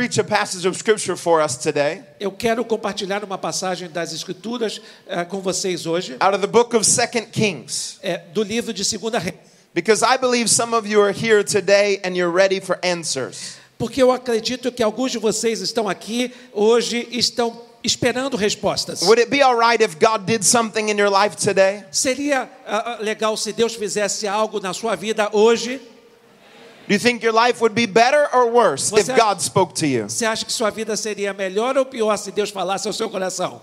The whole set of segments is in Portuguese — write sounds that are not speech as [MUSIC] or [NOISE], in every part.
preach a passage of scripture for us today Eu quero compartilhar uma passagem das Escrituras eh, com vocês hoje, out of the book of Second Kings. eh, do livro de Segunda Reis. Because I believe some of you are here today and you're ready for answers. Porque eu acredito que alguns de vocês estão aqui hoje estão esperando respostas. Would it be all right if God did something in your life today? Seria legal se Deus fizesse algo na sua vida hoje? Do you think your life would be better or worse if Você- God spoke to you? Você acha que sua vida seria melhor ou pior se Deus falasse ao seu coração?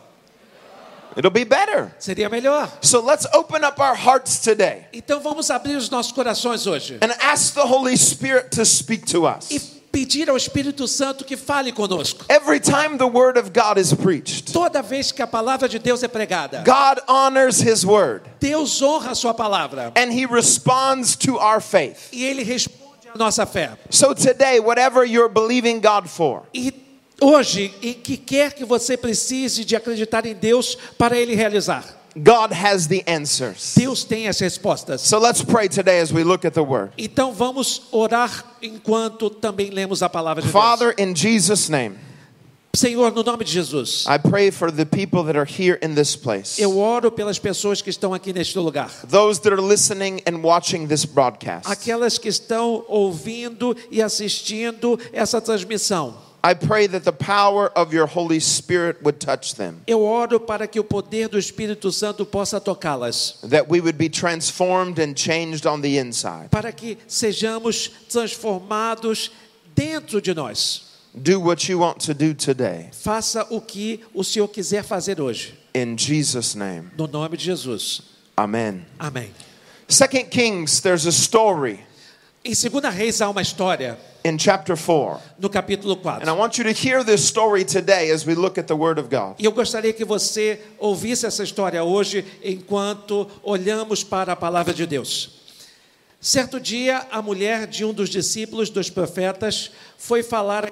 It'll be better. Seria melhor. So let's open up our hearts today Então vamos abrir os nossos corações hoje and ask the Holy Spirit to speak to us. e pedir ao Espírito Santo que fale conosco. Every time the word of God is preached, Toda vez que a palavra de Deus é pregada, God honors his word Deus honra a sua palavra and he responds to our faith. e ele responde nossa fé. So today, whatever you're believing God for, E hoje, e que quer que você precise de acreditar em Deus para ele realizar, God has the answers. Deus tem as respostas. So let's pray today as we look at the word. Então vamos orar enquanto também lemos a palavra de Father, in Jesus' name, Deus. Senhor, no nome de Jesus, I pray for the people that are here in this place, eu oro pelas pessoas que estão aqui neste lugar. those that are listening and watching this broadcast. Aquelas que estão ouvindo e assistindo essa transmissão. I pray that the power of your Holy Spirit would touch them, Eu oro para que o poder do Espírito Santo possa tocá-las, that we would be transformed and changed on the inside. para que sejamos transformados dentro de nós. Do what you want to do today. Faça o que o Senhor quiser fazer hoje, In Jesus' name. no nome de Jesus. Amen. Amém. Second Kings, there's a story Em 2 Reis há uma história, in chapter 4. no capítulo And I 4. want you to hear this story today as we look at the Word of God. E eu gostaria que você ouvisse essa história hoje enquanto olhamos para a palavra de Deus. Certo dia, a mulher de um dos discípulos dos profetas foi falar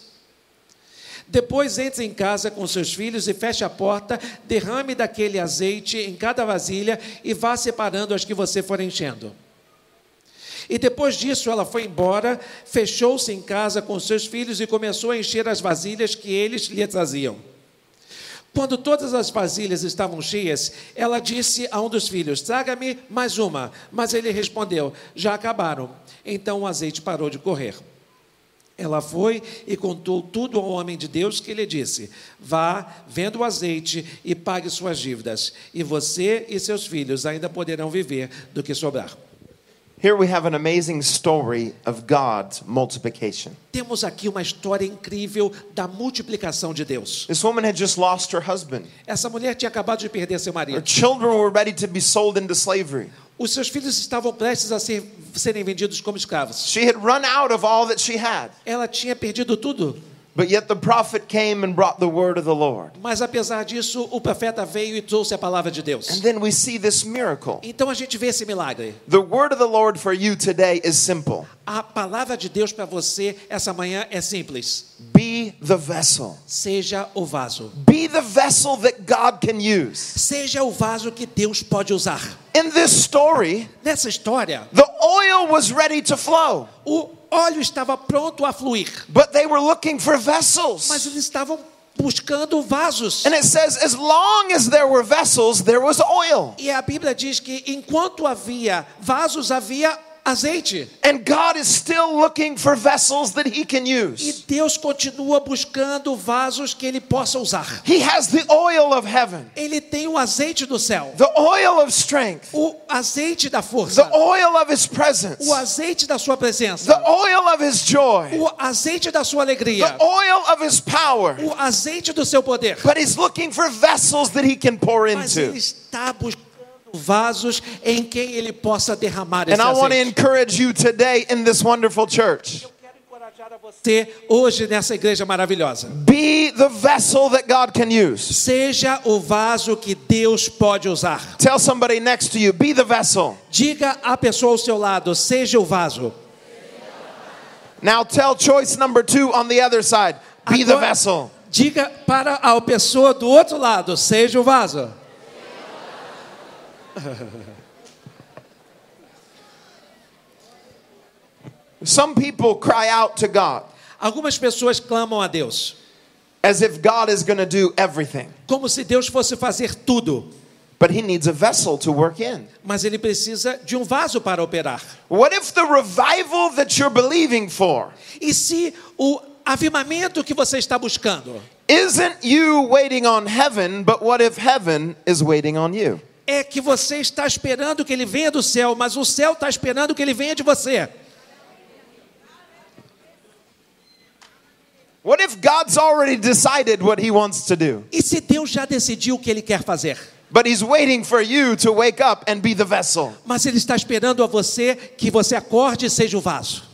Depois entre em casa com seus filhos e feche a porta, derrame daquele azeite em cada vasilha e vá separando as que você for enchendo. E depois disso ela foi embora, fechou-se em casa com seus filhos e começou a encher as vasilhas que eles lhe traziam. Quando todas as vasilhas estavam cheias, ela disse a um dos filhos: Traga-me mais uma. Mas ele respondeu: Já acabaram. Então o azeite parou de correr. Ela foi e contou tudo ao homem de Deus que lhe disse: Vá, venda o azeite e pague suas dívidas, e você e seus filhos ainda poderão viver do que sobrar. Here we have an amazing story of God's multiplication. Temos aqui uma história incrível da multiplicação de Deus. This woman had just lost her husband. Essa mulher tinha acabado de perder seu Her marido. children were ready to be sold into slavery. Os seus filhos estavam prestes a ser, serem vendidos como escravos. She had run out of all that she had. Ela tinha perdido tudo. But yet the prophet came and brought the word of the Lord. Mas apesar disso, o profeta veio e trouxe a palavra de And Deus. then we see this miracle. Então a gente vê esse milagre. The word of the Lord for you today is simple A palavra de Deus para você essa manhã é simples. be the vessel. Seja o vaso. Be the vessel that God can use. Seja o vaso que Deus pode usar. In this story, Nessa história, the oil was ready to flow, o óleo estava pronto a fluir, but they were looking for mas vessels. eles estavam buscando vasos. And it says, as long as there were vessels, there was oil. E a Bíblia diz que enquanto havia vasos, havia azeite. And God is still looking for vessels that He can E use. Deus continua buscando vasos que ele possa usar. He has the oil of heaven, Ele tem o azeite do céu, the oil of strength, o azeite da the força, oil of His presence, o azeite da sua the presença, oil of His joy, o azeite da sua alegria, the oil of His power. o azeite do seu poder. But He's looking for vessels that He can pour Mas ele into. está buscando vasos em quem ele possa derramar esse And I want to azeite. encourage you today in this wonderful church encorajar a você hoje nessa igreja maravilhosa. Be the vessel that God can use. Seja o vaso que Deus pode usar. Tell somebody next to you, be the vessel. Diga à pessoa ao seu lado, seja o vaso. Now tell choice number two on the other side, be the Agora- vessel. Diga para a pessoa do outro lado, seja o vaso. [LAUGHS] Some people cry out to God Algumas pessoas clamam a Deus, as if God is going to do everything, como se Deus fosse fazer tudo, but He needs a vessel to work in. mas ele precisa de um vaso para operar. What if the revival that you're believing for E se o avivamento que você está buscando isn't you waiting on heaven, but what if heaven is waiting on you? É que você está esperando que ele venha do céu, mas o céu está esperando que ele venha de você? What if God's already decided what He wants to do, E se Deus já decidiu o que ele quer fazer? but He's waiting for you to wake up and be the vessel? Mas ele está esperando a você que você acorde e seja o vaso.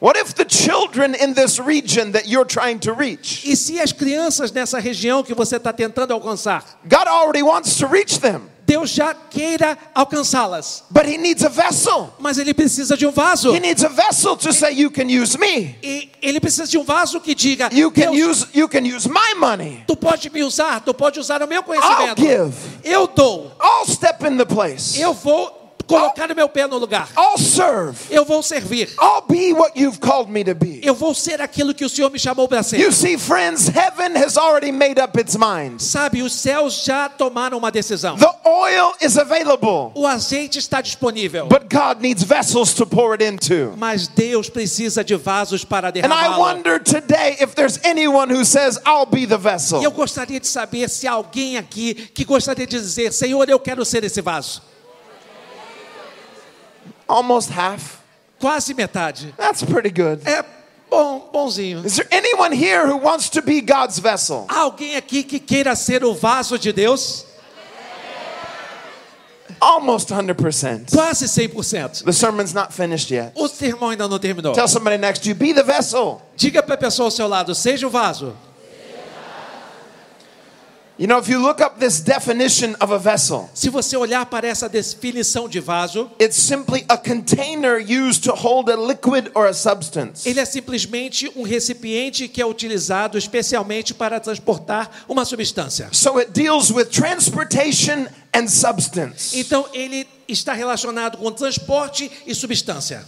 What if the children in this region that you're trying to reach, E se as crianças nessa região que você está tentando alcançar, God already wants to reach them, Deus já queira alcançá-las, but He needs a vessel. mas ele precisa de um vaso. He needs a vessel to say, You can use me. E ele precisa de um vaso que diga: You can use you can use my money. tu pode me usar, tu pode usar o meu conhecimento. I'll give. Eu dou, I'll step in the place. eu vou colocar o meu pé no lugar. I'll serve. Eu vou servir. I'll be what you've called me to be. Eu vou ser aquilo que o Senhor me chamou para ser. You see, friends, heaven has already made up its mind. Sabe, os céus já tomaram uma decisão. The oil is available, O azeite está disponível, but God needs vessels to pour it into. mas Deus precisa de vasos para And I derramá-lo. wonder today if there's anyone who says, I'll be the E eu vessel. gostaria de saber se há alguém aqui que gostaria de dizer: Senhor, eu quero ser esse vaso. Almost half. Quase metade. That's pretty good. É bom, bonzinho. Is there anyone here who wants to be God's vessel? Alguém aqui que queira ser o vaso de Deus? Almost 100%. Quase 100%. The sermon's not finished yet. O sermão ainda não terminou. Tell somebody next to you, be the vessel. Diga para a pessoa ao seu lado: seja o vaso. You know, if you look up this definition of a vessel, Se você olhar para essa definição de vaso, it's simply a container used to hold a liquid or a substance. ele é simplesmente um recipiente que é utilizado especialmente para transportar uma substância. So it deals with transportation and substance. Então ele está relacionado com transporte e substância.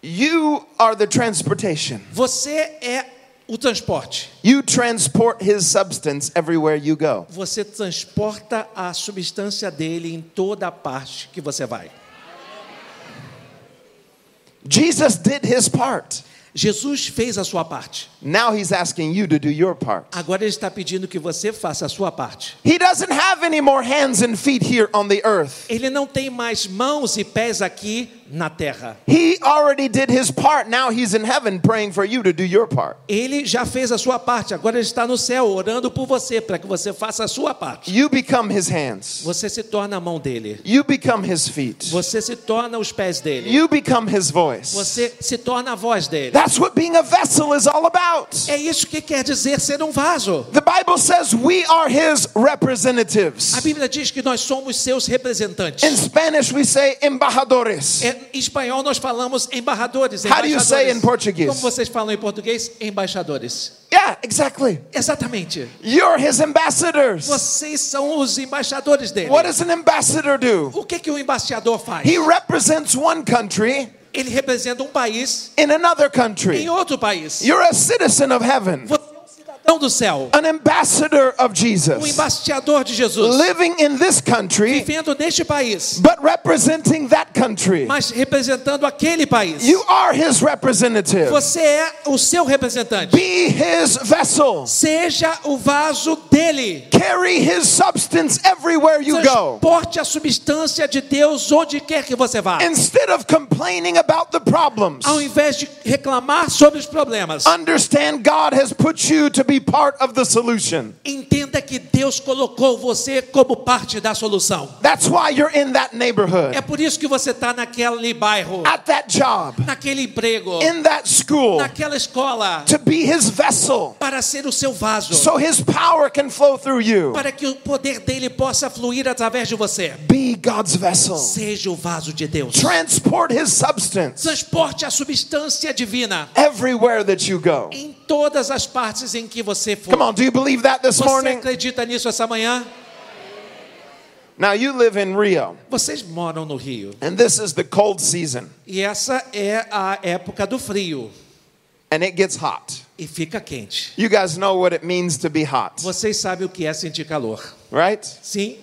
You are the transportation. Você é o transporte. You transport his substance everywhere you go. Você transporta a substância dele em toda a parte que você vai. Jesus did his part. Jesus fez a sua parte. Now he's asking you to do your part. Agora ele está pedindo que você faça a sua parte. He doesn't have any more hands and feet here on the earth. Ele não tem mais mãos e pés aqui na terra. He already did his part. Now he's in heaven praying for you to do your part. Ele já fez a sua parte, agora ele está no céu orando por você para que você faça a sua parte. You become his hands. Você se torna a mão dele. You become his feet. Você se torna os pés dele. You become his voice. Você se torna a voz dele. That's what being a vessel is all about. É isso que quer dizer ser um vaso. The Bible says we are his representatives. A Bíblia diz que nós somos seus representantes. In Spanish, we say embajadores. Em espanhol nós falamos embaixadores. How do you say in Portuguese? Como vocês falam em português? Embaixadores. Yeah, exactly. Exatamente. You're his ambassadors. Vocês são os embaixadores dele. What does an ambassador do? O que que o embaixador faz? He represents one country Ele representa um país in another em country. outro país. You're a citizen of heaven, Você um cidadão do céu, an ambassador of um Jesus, embaixador de Jesus, living in this country, vivendo neste país, but representing that country. mas representando aquele país. You are his representative. Você é o seu representante. Be his vessel. Seja o vaso dele. Carry his substance everywhere you go. Transporte a substância de Deus onde quer que você vá. Instead of complaining about the problems, Ao invés de reclamar sobre os problemas, understand God has put you to be part of the solution. Entenda que Deus colocou você como parte da solução. That's why you're in that neighborhood, É por isso que você está naquele bairro, at that job, naquele emprego, in that school, naquela escola, to be his vessel para ser o seu vaso, so his power can flow through you. para que o poder dele possa fluir através de você. Be God's vessel. Seja o vaso de Deus. Transport his substance Transporte a substância divina everywhere that you go. em todas as partes em que você for. Come on, do you believe that this Você morning? Acredita nisso essa manhã? Now you live in Rio, Vocês moram no Rio. and this is the cold season, E essa é a época do frio. and it gets hot. E fica quente. You guys know what it means to be hot, Vocês sabem o que é sentir calor. right? Sim,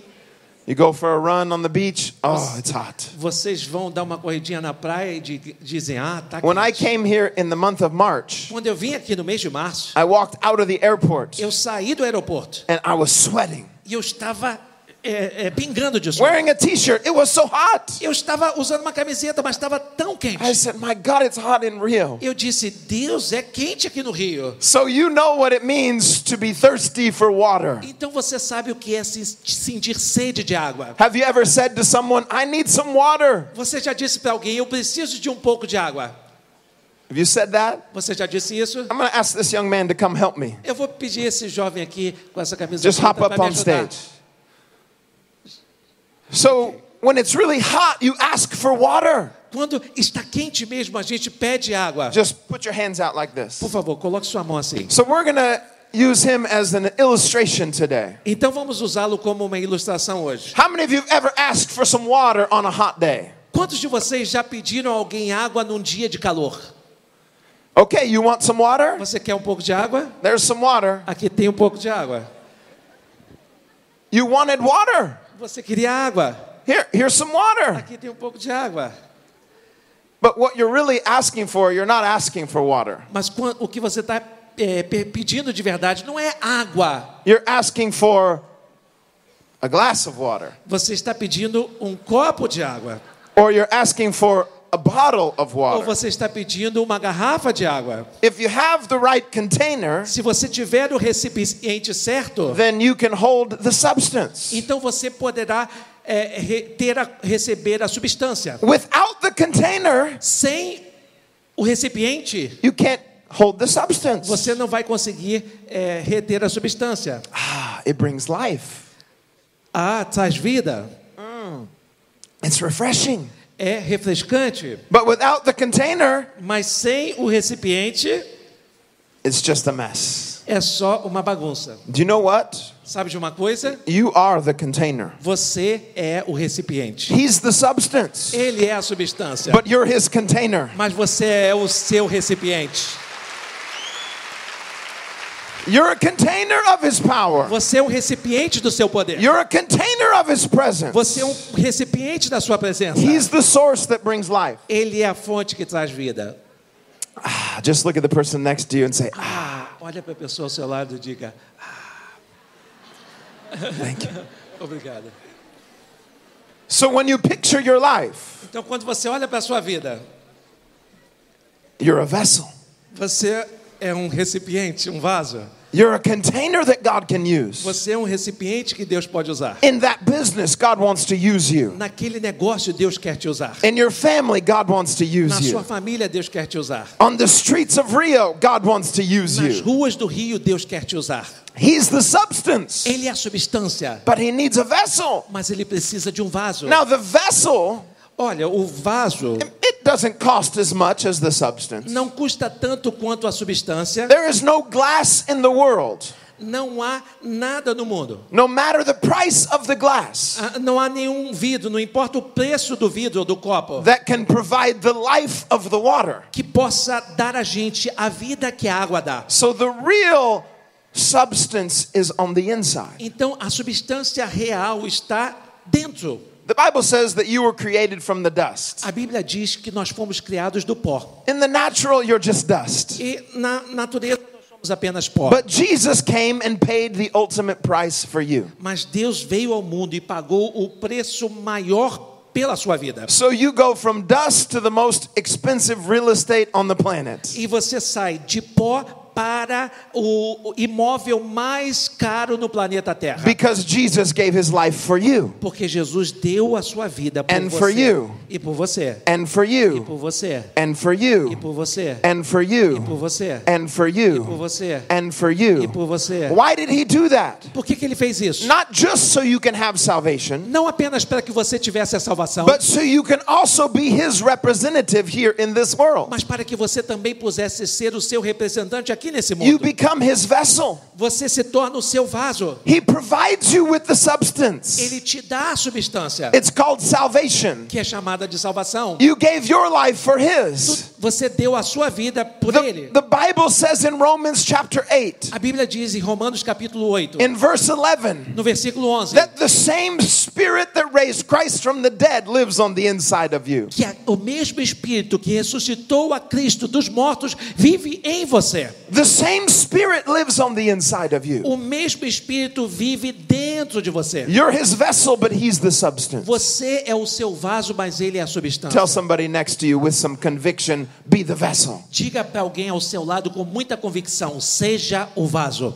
You go for a run on the beach, oh, it's hot. vocês vão dar uma corridinha na praia e di- dizem: Ah, tá When I quente. came here in the month of March, Quando eu vim aqui no mês de março, I walked out of the airport eu saí do aeroporto and I was sweating. e eu estava é, é, pingando de suor. Wearing a t shirt, it was so hot. Eu estava usando uma camiseta, mas estava tão quente. I said, My God, it's hot in Rio. Eu disse: Deus, é quente aqui no Rio. So you know what it means to be thirsty for water. Então você sabe o que é se- sentir sede de água. Have you ever said to someone, I need some water? Você já disse para alguém: Eu preciso de um pouco de água. Have you said that? Você já disse isso? I'm going to ask this young man to come help me. Eu vou pedir esse jovem aqui com essa camisa Just hop up on ajudar. stage. So when it's really hot, you ask for water. Quando está quente mesmo, a gente pede água. Just put your hands out like this. Por favor, coloque sua mão assim. So we're to use him as an illustration today. Então vamos usá-lo como uma ilustração hoje. How many of you have ever asked for some water on a hot day? Quantos de vocês já pediram a alguém água num dia de calor? Okay, you want some water? Você quer um pouco de água? There's some water. Aqui tem um pouco de água. You wanted water. Você queria água? Here, here's some water. Aqui tem um pouco de água. But what you're really asking for, you're not asking for water. Mas o que você está pedindo de verdade não é água. You're asking for a glass of water, Você está pedindo um copo de água. or you're asking for a bottle of Ou water. você está pedindo uma garrafa de água. If you have the right container, Se você tiver o recipiente certo, then you can hold the substance. então você poderá é, re- ter a, receber a substância. Without the container, Sem o recipiente, you can't hold the substance. você não vai conseguir é, reter a substância. Ah, it brings life. Ah, traz vida. It's refreshing. É refrescante. But without the container, Mas sem o recipiente, it's just a mess. é só uma bagunça. Do you know what? Sabe de uma coisa? You are the container. Você é o recipiente. He's the substance, Ele é a substância. but you're his container. Mas você é o seu recipiente. You're a container of his power. Você é um recipiente do seu poder. You're a container of his presence. Você é um recipiente da sua presença. He's the source that brings life. Ele é a fonte que traz vida. Ah, Just look at the person next to you and say, ah, Ah, olha para a pessoa ao seu lado e diga: [LAUGHS] thank you. [LAUGHS] Obrigado. So when you picture your life, Então, quando você olha para a sua vida, you're a vessel. você é um recipiente, um vaso. You're a container that God can use. Você é um recipiente que Deus pode usar. In that business, God wants to use you. Naquele negócio, Deus quer te usar. In your family, God wants to use Na sua you. família, Deus quer te usar. On the streets of Rio, God wants to use Nas you. ruas do Rio, Deus quer te usar. He's the substance, Ele é a substância, but He needs a vessel. mas ele precisa de um vaso. Now, the vessel, Olha, o vaso doesn't cost as much as the substance. não custa tanto quanto a substância. There is no glass in the world, Não há nada no mundo. no matter the price of the glass, Ah, Não há nenhum vidro, não importa o preço do vidro ou do copo, that can provide the life of the water. que possa dar a gente a vida que a água dá. So, the real substance is on the inside. Então a substância real está dentro. The Bible says that you were created from the dust. A Bíblia diz que nós fomos criados do pó. In the natural, you're just dust. E na natureza nós somos apenas pó. But Jesus came and paid the ultimate price for you. Mas Deus veio ao mundo e pagou o preço maior pela sua vida. So you go from dust to the most expensive real estate on the planet. E você sai de pó para o imóvel mais caro no planeta Terra. Because Jesus gave his life for you Porque Jesus deu a sua vida por And você. for you. E por você. and for E you por você. and for E you por você. and for E you por você. and for E por you você. and for E you. por você. Why did he do that? Por que, que ele fez isso? Not just so you can have salvation, Não apenas para que você tivesse a salvação, but so you can also be his representative here in this world. mas para que você também pudesse ser o seu representante aqui nesse You mundo. become his vessel. Você se torna o seu vaso. He provides you with the substance. Ele te dá a substância, It's called salvation. que é chamada de salvação. You gave your life for his. Você deu a sua vida por The, ele. the Bible says in Romans chapter 8, A Bíblia diz em Romanos capítulo 8, in verse 11, no versículo 11, that the same spirit that raised Christ from the dead lives on the inside of you. que o mesmo Espírito que ressuscitou a Cristo dos mortos vive em você. The same spirit lives on the inside of you. O mesmo Espírito vive dentro de você. You're his vessel, but he's the substance. Você é o seu vaso, mas ele é a substância. Tell somebody next to you with some conviction, be the vessel. Diga para alguém ao seu lado com muita convicção: seja o vaso.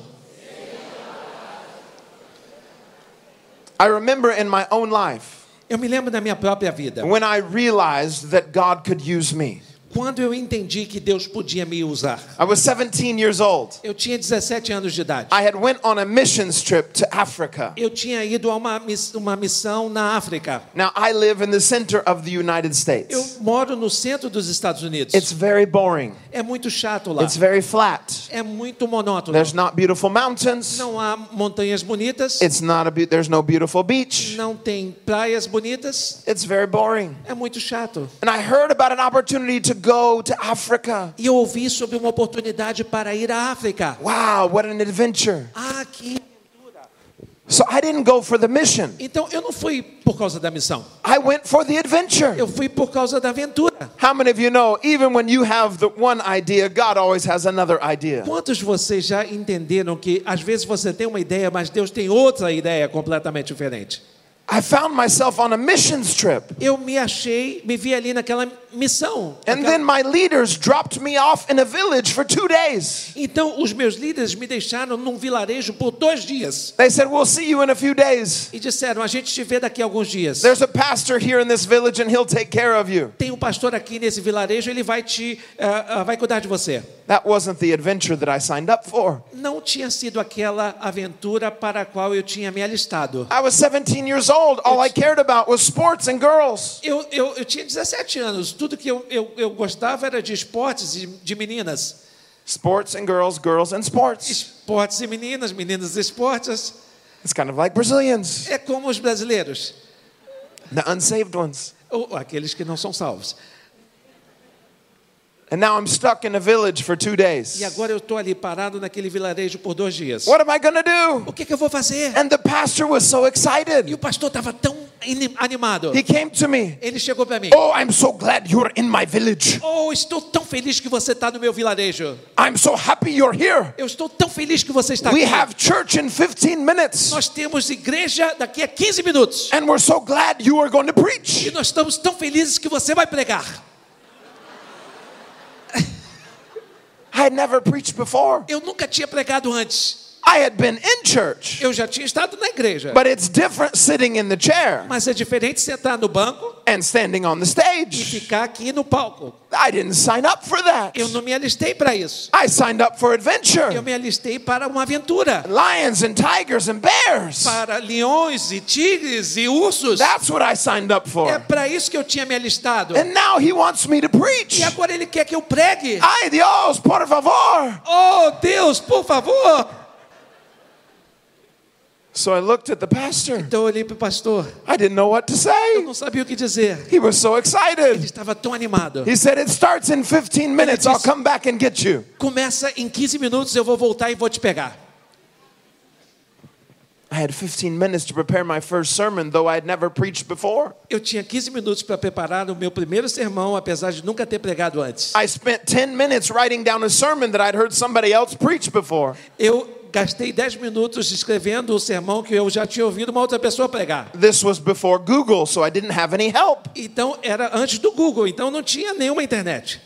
I remember in my own life Eu me lembro da minha própria vida, when I realized that God could use me. Quando eu entendi que Deus podia me usar. I was 17 years old. Eu tinha 17 anos de idade. I had went on a missions trip to Africa. Eu tinha ido a uma, uma missão na África. Now I live in the center of the United Eu States. moro no centro dos Estados Unidos. It's very boring. É muito chato lá. It's very flat. É muito monótono. There's not beautiful mountains. Não há montanhas bonitas. It's not a there's no beautiful beach. Não tem praias bonitas. It's very boring. É muito chato. And I heard about an opportunity to go to Africa. E eu ouvi sobre uma oportunidade para ir à África. Wow, what an adventure. Ah, que So I didn't go for the mission. Então eu não fui por causa da missão. I went for the adventure. Eu fui por causa da aventura. How many of you know even when you have the one idea, God always has another idea? Quantos de vocês já entenderam que às vezes você tem uma ideia, mas Deus tem outra ideia completamente diferente? I found myself on a missions trip. Eu me achei, me vi ali naquela missão. And then my leaders dropped me off in a village for 2 days. Então os meus líderes me deixaram num vilarejo por dois dias They said, "We'll see you in a few days. e disseram: a gente te vê daqui a alguns dias. There's a pastor here in this village and he'll take care of you." Tem um pastor aqui nesse vilarejo, ele vai te, ah, ah, vai cuidar de você. That wasn't the adventure that I signed up for. Não tinha sido aquela aventura para a qual eu tinha me alistado. I was 17 years old. All I cared about was sports and girls. Eu, eu, eu tinha 17 anos, tudo que eu, eu, eu gostava era de esportes e de meninas. Sports and girls, girls and sports. Esportes e meninas, meninas e esportes. It's kind of like Brazilians, É como os brasileiros, the unsaved ones. ou aqueles que não são salvos. And now I'm stuck in a village for two days. E agora eu estou ali parado naquele vilarejo por dois dias. What am I to do? O que, que eu vou fazer? And the pastor was so E excited. o pastor estava tão animado. He came to me. Ele chegou para mim. Oh, I'm so glad you're in my village. Oh, estou tão feliz que você está no meu vilarejo. I'm so happy you're here. Eu estou tão feliz que você está We aqui. have church in 15 minutes. Nós temos igreja daqui a 15 minutos. And we're so glad you are going to E preach. nós estamos tão felizes que você vai pregar. I had never preached before. Eu nunca tinha pregado antes. I had been in church. Eu já tinha estado na igreja. But it's different sitting in the chair Mas é diferente sentar no banco and standing on the e stage. ficar aqui no palco. I didn't sign up for that. Eu não me alistei para isso. I signed up for Eu adventure. me alistei para uma aventura. Lions and tigers and bears. Para leões e tigres e ursos. That's what I signed up É for. para isso que eu tinha me alistado. And now he wants me to preach. E agora ele quer que eu pregue. Ay Dios, por favor. Oh, Deus, por favor. So I looked at the pastor. Então eu olhei para o pastor. I didn't know what to Eu say. não sabia o que dizer. He was so Ele excited. estava tão animado. He said, It starts in 15 minutes. I'll come back and get you. Começa em 15 minutos, eu vou voltar e vou te pegar. I had 15 minutes to prepare my first sermon, though I had never preached before. Eu tinha 15 minutos para preparar o meu primeiro sermão, apesar de nunca ter pregado antes. I spent 10 minutes writing down a sermon that I'd heard somebody else preach before. Eu gastei 10 minutos escrevendo o sermão que eu já tinha ouvido uma outra pessoa pregar. This was before Google, so I didn't have any help. Então era antes do Google, então não tinha nenhuma internet.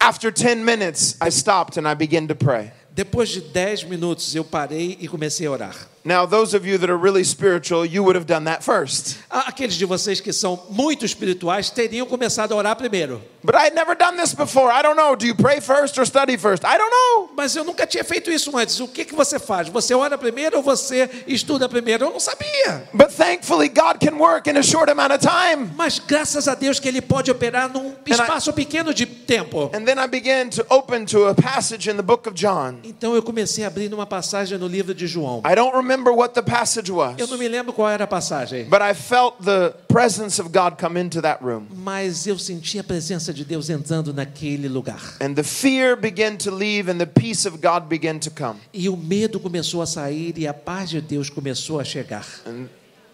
After 10 minutes, I stopped and I began to pray. Depois de 10 minutos, eu parei e comecei a orar. Now, those of you that are really spiritual, you would have done that first. Aqueles de vocês que são muito espirituais teriam começado a orar primeiro. But I had never done this before. I don't know. Do you pray first or study first? I don't know. Mas eu nunca tinha feito isso antes. O que, que você faz? Você ora primeiro ou você estuda primeiro? Eu não sabia. But thankfully, God can work in a short amount of time. Mas graças a Deus que Ele pode operar num espaço pequeno de tempo. And then I began to open to a passage in the book of John. Então eu comecei a abrir uma passagem no livro de João. I don't remember what the passage was, Eu não me lembro qual era a passagem, but I felt the presence of God come into that room. mas eu senti a presença de Deus entrando naquele lugar. And the fear began to leave and the peace of God began to come. E o medo começou a sair e a paz de Deus começou a chegar. And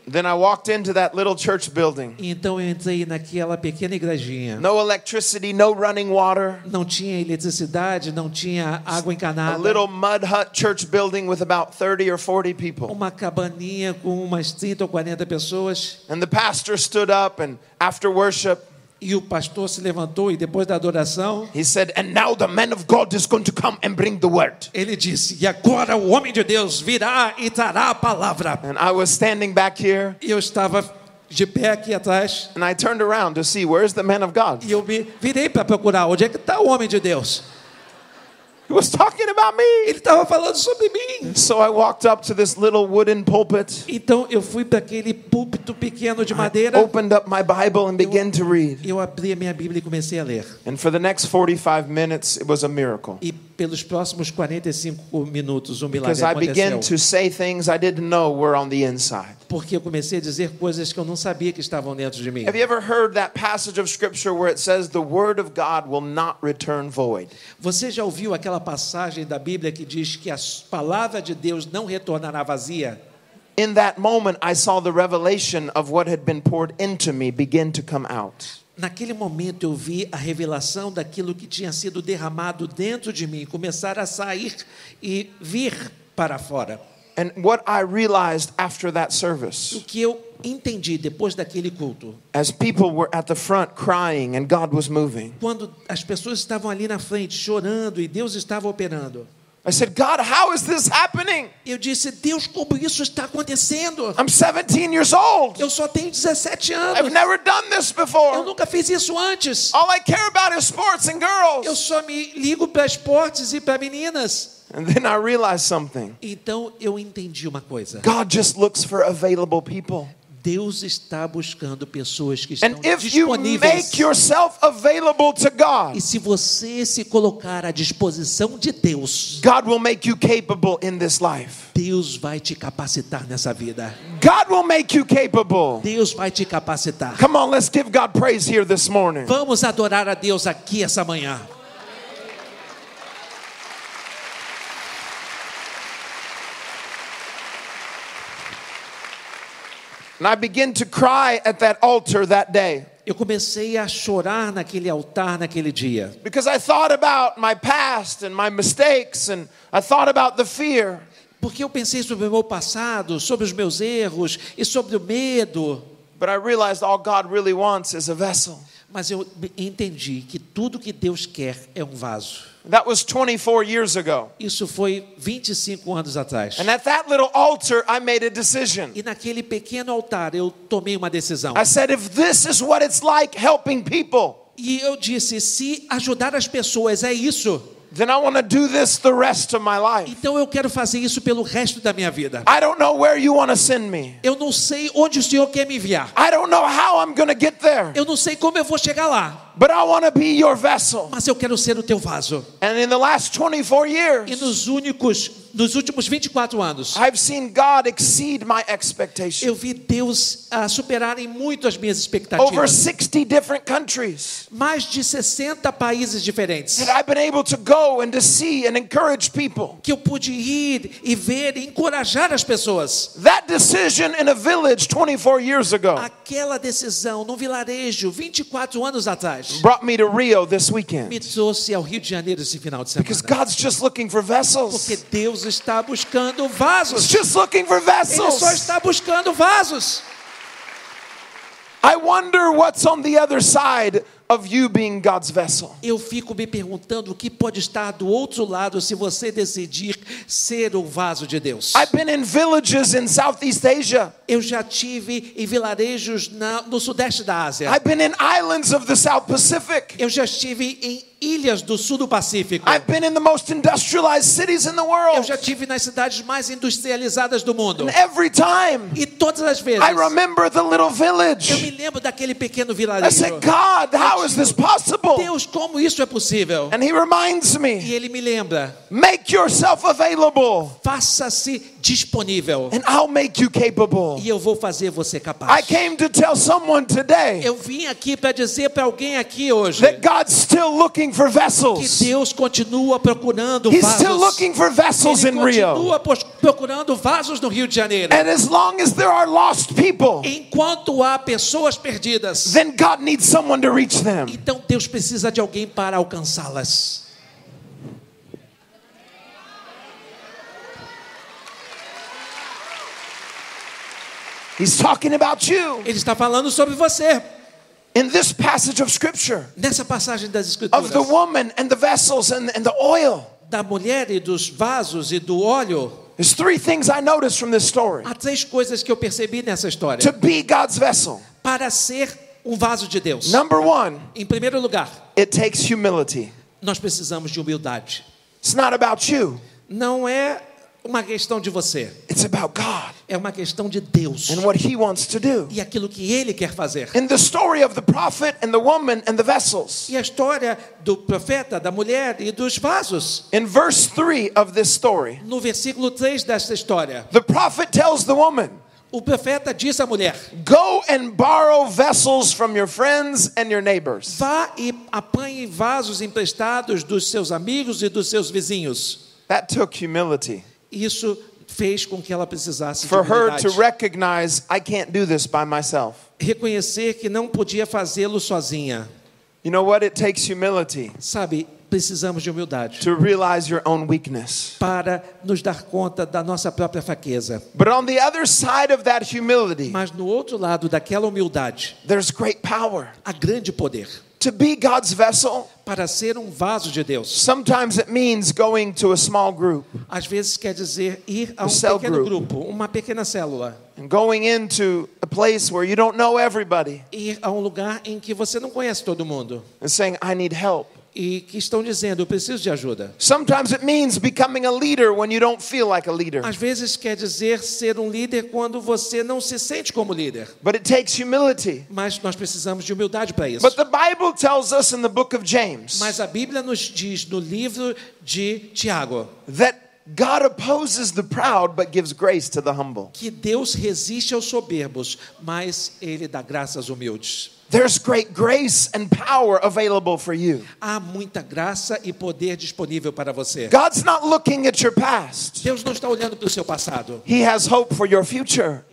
then I walked into that little church building. Então eu entrei naquela pequena igrejinha. No electricity, no running water. Não tinha eletricidade, não tinha água encanada. A little mud hut church building with about 30 or 40 people. Uma cabaninha com umas 30 ou 40 pessoas. And the pastor stood up and after worship, E o pastor se levantou e depois da adoração, he said, And now the man of God is going to come and bring the word. ele disse: E agora o homem de Deus virá e trará a palavra. And I was standing back here E eu estava de pé aqui atrás and I turned around to see where's the man of God. e eu me virei para procurar onde é que está o homem de Deus. He was talking about me. Ele estava falando sobre mim. So I walked up to this little wooden pulpit, Então eu fui para aquele púlpito pequeno de madeira. opened up my Bible and began to read. Eu abri a minha Bíblia e comecei a ler. And for the next 45 minutes, it was a miracle. E pelos próximos 45 minutos o milagre Because I began aconteceu. to say things I didn't know were on the inside. Porque eu comecei a dizer coisas que eu não sabia que estavam dentro de mim. Have you ever heard that passage of scripture where it says the word of God will not return void? Você já ouviu aquela passagem da Bíblia que diz que a palavra de Deus não retornará vazia? In that moment, I saw the revelation of what had been poured into me begin to come out. Naquele momento eu vi a revelação daquilo que tinha sido derramado dentro de mim começar a sair e vir para fora. And what I realized after that O service, que eu entendi depois daquele culto, as people were at the front crying and God was moving, quando as pessoas estavam ali na frente chorando e Deus estava operando, I said, God, how is this happening? eu disse: Deus, como isso está acontecendo? I'm 17 years old. Eu só tenho 17 I've anos. never done this Eu before. nunca fiz isso antes. All I care about is sports and Eu girls. só me ligo para esportes e para meninas. And then I realized something Então eu entendi uma coisa. God just looks for available people. Deus está buscando pessoas que estão disponíveis. make yourself available to God, E se você se colocar à disposição de Deus, God will make you capable in this life. Deus vai te capacitar nessa vida. God will make you capable. Deus vai te capacitar. Come on, let's give God praise here this morning. Vamos adorar a Deus aqui essa manhã. And I began to cry at that altar that day Eu comecei a chorar naquele altar naquele dia, because I thought about my past and my mistakes and I thought about the fear. porque eu pensei sobre o meu passado, sobre os meus erros e sobre o medo. But I realized all God really wants is a vessel. Mas eu entendi que tudo que Deus quer é um vaso. That was 24 years ago. Isso foi 25 anos atrás. And at that little altar, I made a decision. E naquele pequeno altar eu tomei uma decisão. I said, if this is what it's like helping people, E eu disse: se ajudar as pessoas é isso, then I want to do this the rest of my life. então eu quero fazer isso pelo resto da minha vida. I don't know where you want to send me. Eu não sei onde o Senhor quer me enviar. I don't know how I'm going to get there, Eu não sei como eu vou chegar lá, but I want to be your vessel. mas eu quero ser o teu vaso. And in the last 24 E years, nos únicos, nos últimos 24 anos, I've seen God exceed my expectations. eu vi Deus ah, superarem muito as minhas Over expectativas. 60 different countries Mais de 60 países diferentes. that I've been able to go and to see and encourage people. Que eu pude ir e ver e encorajar as pessoas. That decision in a village 24 years ago Aquela decisão num vilarejo 24 anos atrás brought me to Rio this weekend. me trouxe ao Rio de Janeiro esse final de semana. Because. God's just looking for vessels. Porque vessels. Deus está buscando He's vasos. just looking for Ele só vessels. está buscando vasos. I wonder what's on the other side of you being God's vessel. Eu fico me perguntando o que pode estar do outro lado se você decidir ser o vaso de Deus. I've been in villages in Southeast Asia. Eu já tive em vilarejos na- no sudeste da Ásia. I've been in islands of the South Pacific. Eu já estive em ilhas do sul do Pacífico. I've been in the most industrialized cities in the Eu world. já estive nas cidades mais industrializadas do mundo. And every time E todas as vezes I remember the little eu me village. lembro daquele pequeno I vilarejo. said, God, how is this possible? Deus, como isso é possível? And He reminds E me, ele me lembra: make yourself available faça-se disponível and I'll make you capable. e eu vou fazer você I capaz. came to tell someone today Eu vim aqui para dizer para alguém aqui hoje that God's still looking for que vessels. Deus continua procurando He's still vasos. looking for vessels Ele in Rio. continua pos- procurando vasos no Rio de Janeiro. And as long as there are lost people, Enquanto há pessoas perdidas, then God needs someone to reach them. Então Deus precisa de alguém para alcançá-las. He's talking about you. Ele está falando sobre você. In this passage of scripture, Nessa passagem das of the Escrituras, woman and the vessels and, and the oil, da mulher e dos vasos e do óleo, there's three things I noticed from this story. há três coisas que eu percebi nessa história. To be God's vessel, Para ser um vaso de Deus, number one, em primeiro lugar, it takes humility. nós precisamos de humildade. It's not about you, Não é uma questão de você, it's about God é uma questão de Deus and what He wants to do. e aquilo que Ele quer fazer. In the story of the prophet and the woman and the vessels, E a história do profeta, da mulher e dos vasos. in verse 3 of this story, No versículo 3 desta história, the prophet tells the woman, o profeta diz à mulher: Go and borrow vessels from your friends and your neighbors. Vá e apanhe vasos emprestados dos seus amigos e dos seus vizinhos. That took humility Isso fez com que ela precisasse de for her to humildade. recognize I can't do this by myself. Reconhecer que não podia fazê-lo sozinha. You know what? It takes humility Sabe, precisamos de humildade to realize your own weakness. para nos dar conta da nossa própria fraqueza. But on the other side of that humility, Mas no outro lado daquela humildade, there's great power. há grande poder. To be God's vessel, Para ser um vaso de Deus, sometimes it means going to a small group às vezes quer dizer ir a um pequeno group. grupo, uma pequena célula. and going into a place where you don't know everybody Ir a um lugar em que você não conhece todo mundo. and saying, I need help. E que estão dizendo, eu preciso de ajuda. Sometimes it means becoming a leader when you don't feel like a leader. Às vezes quer dizer ser um líder quando você não se sente como líder. But it takes humility. Mas nós precisamos de humildade para isso. But the Bible tells us in the book of James Mas a Bíblia nos diz no livro de Tiago that God opposes the proud but gives grace to the humble. que Deus resiste aos soberbos, mas ele dá graça aos humildes. There's great grace and power available for you. Há muita graça e poder disponível para você. God's not looking at your past. Deus não está olhando para o seu passado, He has hope for your future.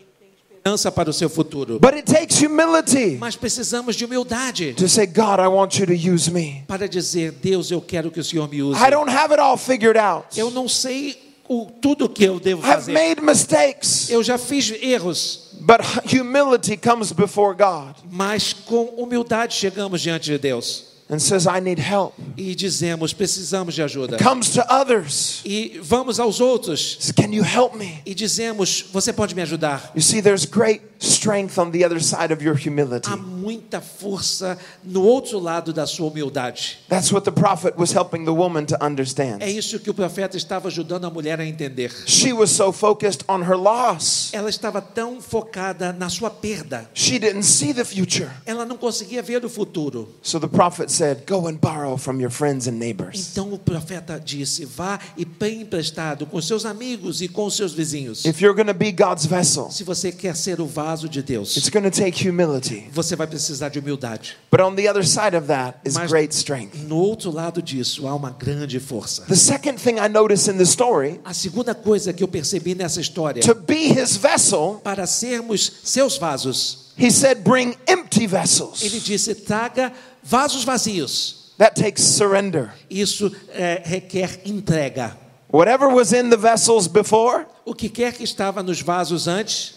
Lança para o seu futuro. But it takes humility Mas precisamos de humildade to say, God, I want you to use me. para dizer: Deus, eu quero que o Senhor me use. I don't have it all figured out. Eu não sei o, tudo que eu devo I've fazer. made mistakes. Eu já fiz erros, But humility comes before God mas com humildade chegamos diante de Deus and says, I need help. e dizemos: precisamos de ajuda. Comes to others. E vamos aos outros Says, Can you help me? e dizemos: você pode me ajudar. You see, there's great strength on the other side of your humility. Há muita força no outro lado da sua humildade. That's what the prophet was helping the woman to understand. É isso que o profeta estava ajudando a mulher a entender. She was so focused on her loss, Ela estava tão focada na sua perda, she didn't see the future. ela não conseguia ver o futuro. So the prophet said, Go and borrow from your friends and neighbors. Então o profeta disse: vá e pegue emprestado com seus amigos e com seus vizinhos. If you're going to be God's vessel, Se você quer ser o vaso de Deus, it's going to take humility. você vai precisar de humildade. But on the other side of that is Mas- great strength. No outro lado disso há uma grande força. The second thing I notice in the story A segunda coisa que eu percebi nessa história, to be his vessel, para sermos seus vasos, he said, Bring empty ele vessels. disse: traga vasos vazios. That takes surrender. Isso é, requer entrega. Whatever was in the vessels before, O que quer que estava nos vasos antes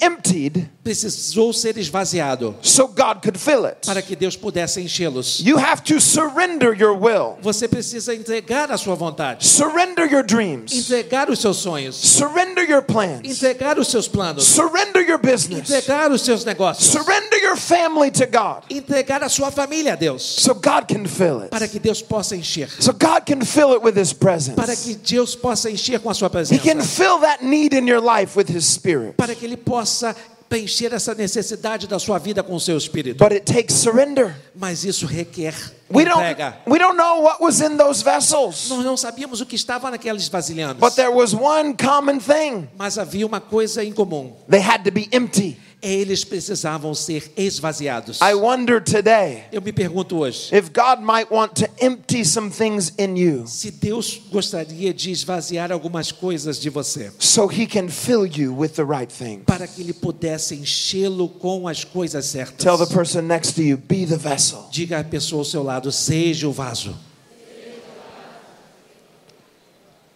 emptied precisou ser esvaziado so para que Deus pudesse enchê-los. Você precisa entregar a sua vontade, dreams, entregar os seus sonhos, surrender your plans, entregar os seus planos, surrender your business, entregar os seus negócios, surrender your family to God. Entregar a sua família a Deus, so God can fill para it. que Deus possa encher, So para presence. que Deus possa encher com a sua presença, fill that need in your life with His Spirit. para que Ele possa preencher essa necessidade da sua vida com o seu espírito. But it takes surrender. Mas isso requer We don't, we don't know what was in those vessels, Nós não sabíamos o que estava naqueles vasilhames, but there was one common thing mas havia uma coisa em comum. they had to be empty. Eles precisavam ser esvaziados. I wonder today Eu me pergunto hoje, if God might want to empty some things in you se Deus gostaria de esvaziar algumas coisas de você, so He can fill you with the right thing. para que Ele pudesse enchê-lo com as coisas certas. Tell the person next to you, be the vessel. Diga à pessoa ao seu lado, seja o vaso.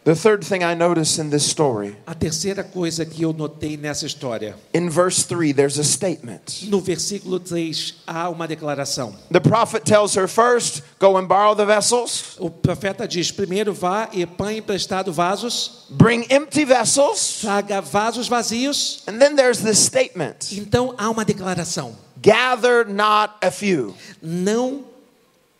The third thing I notice in this story, A terceira coisa que eu notei nessa história, in verse 3, there's a statement. no versículo 3, há uma declaração. The prophet tells her first, go and borrow the vessels, O profeta diz: primeiro vá e põe emprestado vasos, bring empty vessels, traga vasos vazios. and then there's this statement Então há uma declaração: gather not a few. não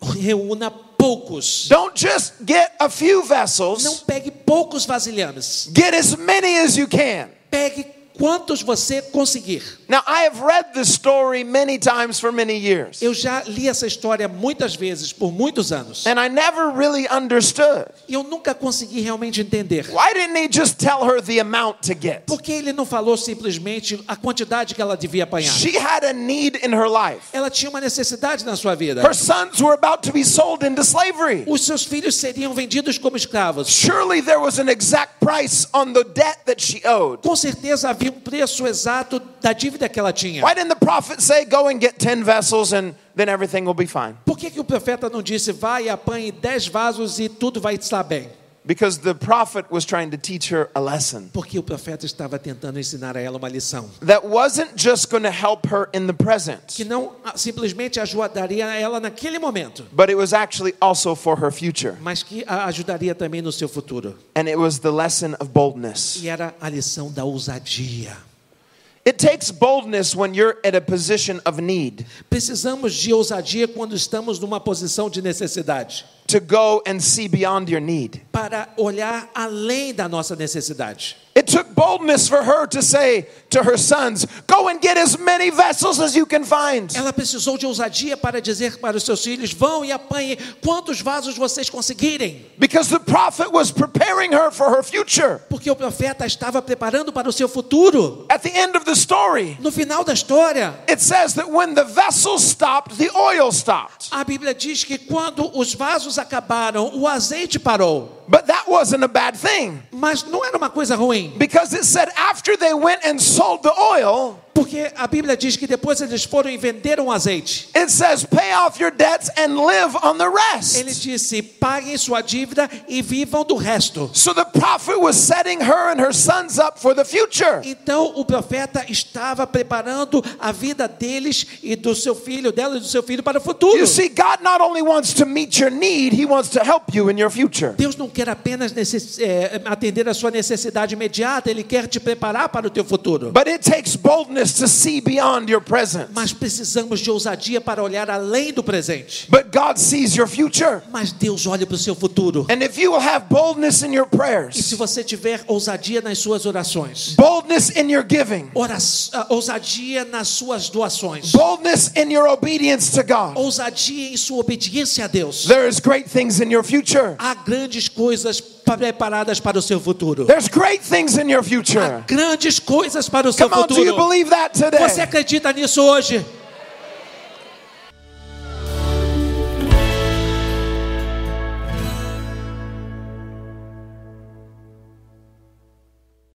reúna poucos. Don't just get a few Não vessels, pegue poucos vasilhames. get as many as you can. Pegue quantos você conseguir. Now, I have read this story many times for many years, Eu já li essa história muitas vezes, por muitos anos. and I never really understood. E eu nunca consegui realmente entender. Why didn't he just tell her the amount to get? Por que ele não falou simplesmente a quantidade que ela devia apanhar? She had a need in her life. Ela tinha uma necessidade na sua vida. Her sons were about to be sold into slavery. Os seus filhos seriam vendidos como escravos. Surely there was an exact price on the debt that she owed. Com certeza havia um preço exato da dívida que ela tinha. Why didn't the prophet say, Go and get 10 vessels and then everything will be fine? Por que, que o profeta não disse, vai e apanhe dez vasos e tudo vai estar bem? Because the prophet was trying to teach her a lesson Porque o profeta estava tentando ensinar a ela uma lição. that wasn't just going to help her in the present, Que não simplesmente ajudaria ela naquele momento, but it was actually also for her future. mas que a ajudaria também no seu futuro. And it was the lesson of boldness. E era a lição da ousadia. It takes boldness when you're at a position of need Precisamos de ousadia quando estamos numa posição de necessidade, to go and see beyond your need. para olhar além da nossa necessidade. It took boldness for her to say to her sons, Go and get as many vessels as you can find. Ela precisou de ousadia para dizer para os seus filhos: vão e apanhem quantos vasos vocês conseguirem. Because the prophet was preparing her for her future. Porque o profeta estava preparando para o seu futuro. At the end of the story, No final da história, it says that when the vessels stopped, the oil stopped. a Bíblia diz que quando os vasos acabaram, o azeite parou. But that wasn't a bad thing. Mas não era uma coisa ruim, Because it said after they went and sold the oil, porque a Bíblia diz que depois eles foram e venderam o azeite. it says pay off your debts and live on the Ele rest. disse: paguem sua dívida e vivam do resto. So the prophet was setting her and her sons up for the future. Então o profeta estava preparando a vida deles e do seu filho, dela e do seu filho para o futuro. You see, God not only wants to meet your need, He wants to help you in your future. Deus não quer apenas é, atender a sua necessidade imediata, Ele quer te preparar para o teu futuro. But it takes boldness to see beyond your present. Mas precisamos de ousadia para olhar além do presente. But God sees your future. Mas Deus olha para o seu futuro. And if you will have boldness in your E se você tiver ousadia nas suas orações, boldness in your giving, ora- ah, ousadia nas suas doações, boldness in your obedience to God, ousadia em sua obediência a Deus, há grandes coisas preparadas para o seu futuro. There's great things in your Há future. grandes coisas para o seu Come on, do you futuro. believe that Você today? acredita nisso hoje?